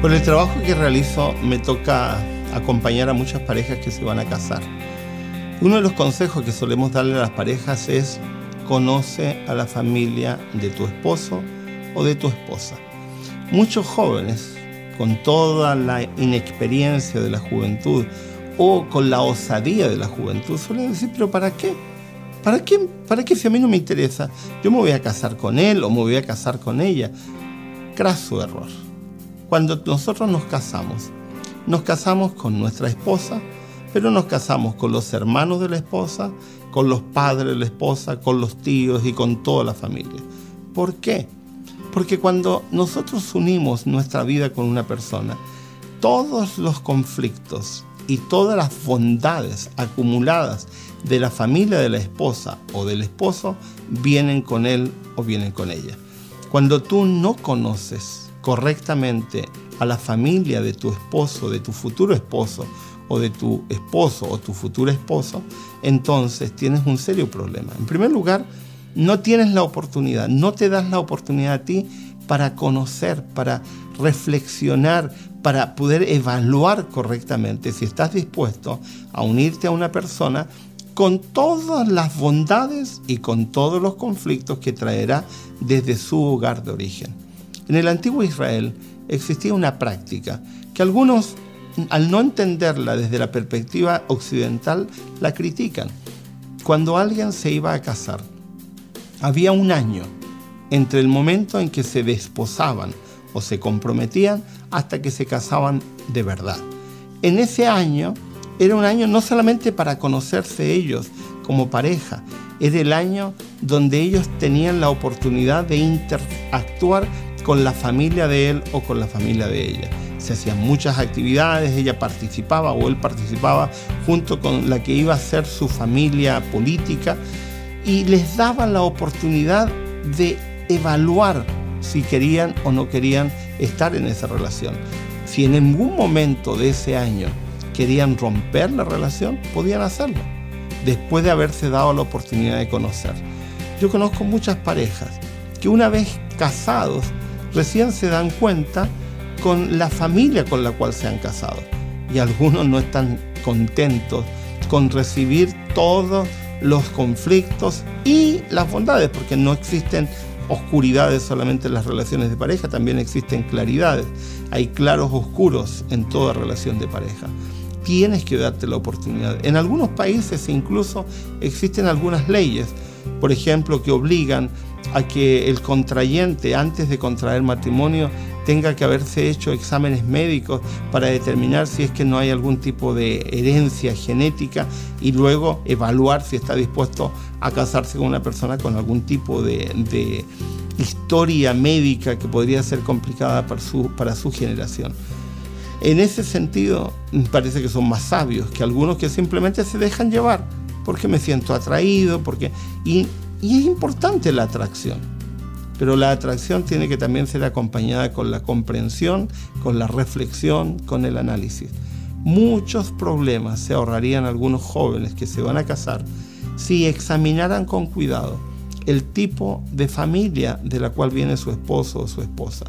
Por el trabajo que realizo me toca acompañar a muchas parejas que se van a casar. Uno de los consejos que solemos darle a las parejas es conoce a la familia de tu esposo o de tu esposa. Muchos jóvenes, con toda la inexperiencia de la juventud o con la osadía de la juventud, suelen decir, pero ¿para qué? ¿Para qué? ¿Para qué si a mí no me interesa? Yo me voy a casar con él o me voy a casar con ella. Craso error. Cuando nosotros nos casamos, nos casamos con nuestra esposa, pero nos casamos con los hermanos de la esposa, con los padres de la esposa, con los tíos y con toda la familia. ¿Por qué? Porque cuando nosotros unimos nuestra vida con una persona, todos los conflictos y todas las bondades acumuladas de la familia de la esposa o del esposo vienen con él o vienen con ella. Cuando tú no conoces correctamente a la familia de tu esposo, de tu futuro esposo, o de tu esposo o tu futuro esposo, entonces tienes un serio problema. En primer lugar, no tienes la oportunidad, no te das la oportunidad a ti para conocer, para reflexionar, para poder evaluar correctamente si estás dispuesto a unirte a una persona con todas las bondades y con todos los conflictos que traerá desde su hogar de origen. En el antiguo Israel existía una práctica que algunos, al no entenderla desde la perspectiva occidental, la critican. Cuando alguien se iba a casar, había un año entre el momento en que se desposaban o se comprometían hasta que se casaban de verdad. En ese año era un año no solamente para conocerse ellos como pareja, era el año donde ellos tenían la oportunidad de interactuar con la familia de él o con la familia de ella. Se hacían muchas actividades, ella participaba o él participaba junto con la que iba a ser su familia política y les daban la oportunidad de evaluar si querían o no querían estar en esa relación. Si en ningún momento de ese año querían romper la relación, podían hacerlo, después de haberse dado la oportunidad de conocer. Yo conozco muchas parejas que una vez casados recién se dan cuenta con la familia con la cual se han casado. Y algunos no están contentos con recibir todos los conflictos y las bondades, porque no existen oscuridades solamente en las relaciones de pareja, también existen claridades. Hay claros oscuros en toda relación de pareja. Tienes que darte la oportunidad. En algunos países incluso existen algunas leyes, por ejemplo, que obligan a que el contrayente antes de contraer matrimonio tenga que haberse hecho exámenes médicos para determinar si es que no hay algún tipo de herencia genética y luego evaluar si está dispuesto a casarse con una persona con algún tipo de, historia médica que podría ser complicada para su, para su generación. En ese sentido, parece que son más sabios que algunos que simplemente se dejan llevar porque me siento atraído, porque... Y y es importante la atracción, pero la atracción tiene que también ser acompañada con la comprensión, con la reflexión, con el análisis. Muchos problemas se ahorrarían algunos jóvenes que se van a casar si examinaran con cuidado el tipo de familia de la cual viene su esposo o su esposa.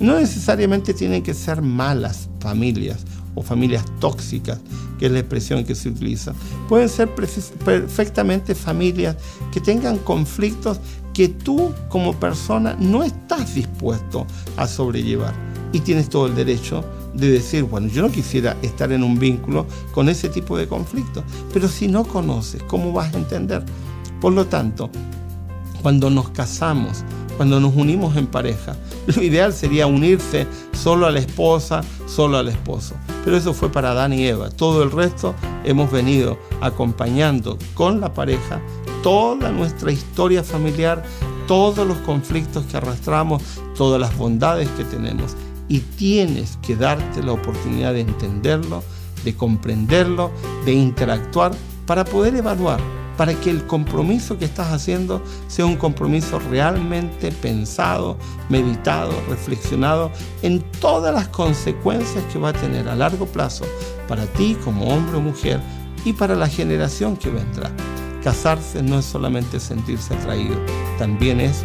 No necesariamente tienen que ser malas familias o familias tóxicas, que es la expresión que se utiliza. Pueden ser perfectamente familias que tengan conflictos que tú como persona no estás dispuesto a sobrellevar. Y tienes todo el derecho de decir, bueno, yo no quisiera estar en un vínculo con ese tipo de conflictos, pero si no conoces, ¿cómo vas a entender? Por lo tanto, cuando nos casamos, cuando nos unimos en pareja, lo ideal sería unirse solo a la esposa, solo al esposo. Pero eso fue para Adán y Eva. Todo el resto hemos venido acompañando con la pareja toda nuestra historia familiar, todos los conflictos que arrastramos, todas las bondades que tenemos. Y tienes que darte la oportunidad de entenderlo, de comprenderlo, de interactuar para poder evaluar para que el compromiso que estás haciendo sea un compromiso realmente pensado, meditado, reflexionado en todas las consecuencias que va a tener a largo plazo para ti como hombre o mujer y para la generación que vendrá. Casarse no es solamente sentirse atraído, también es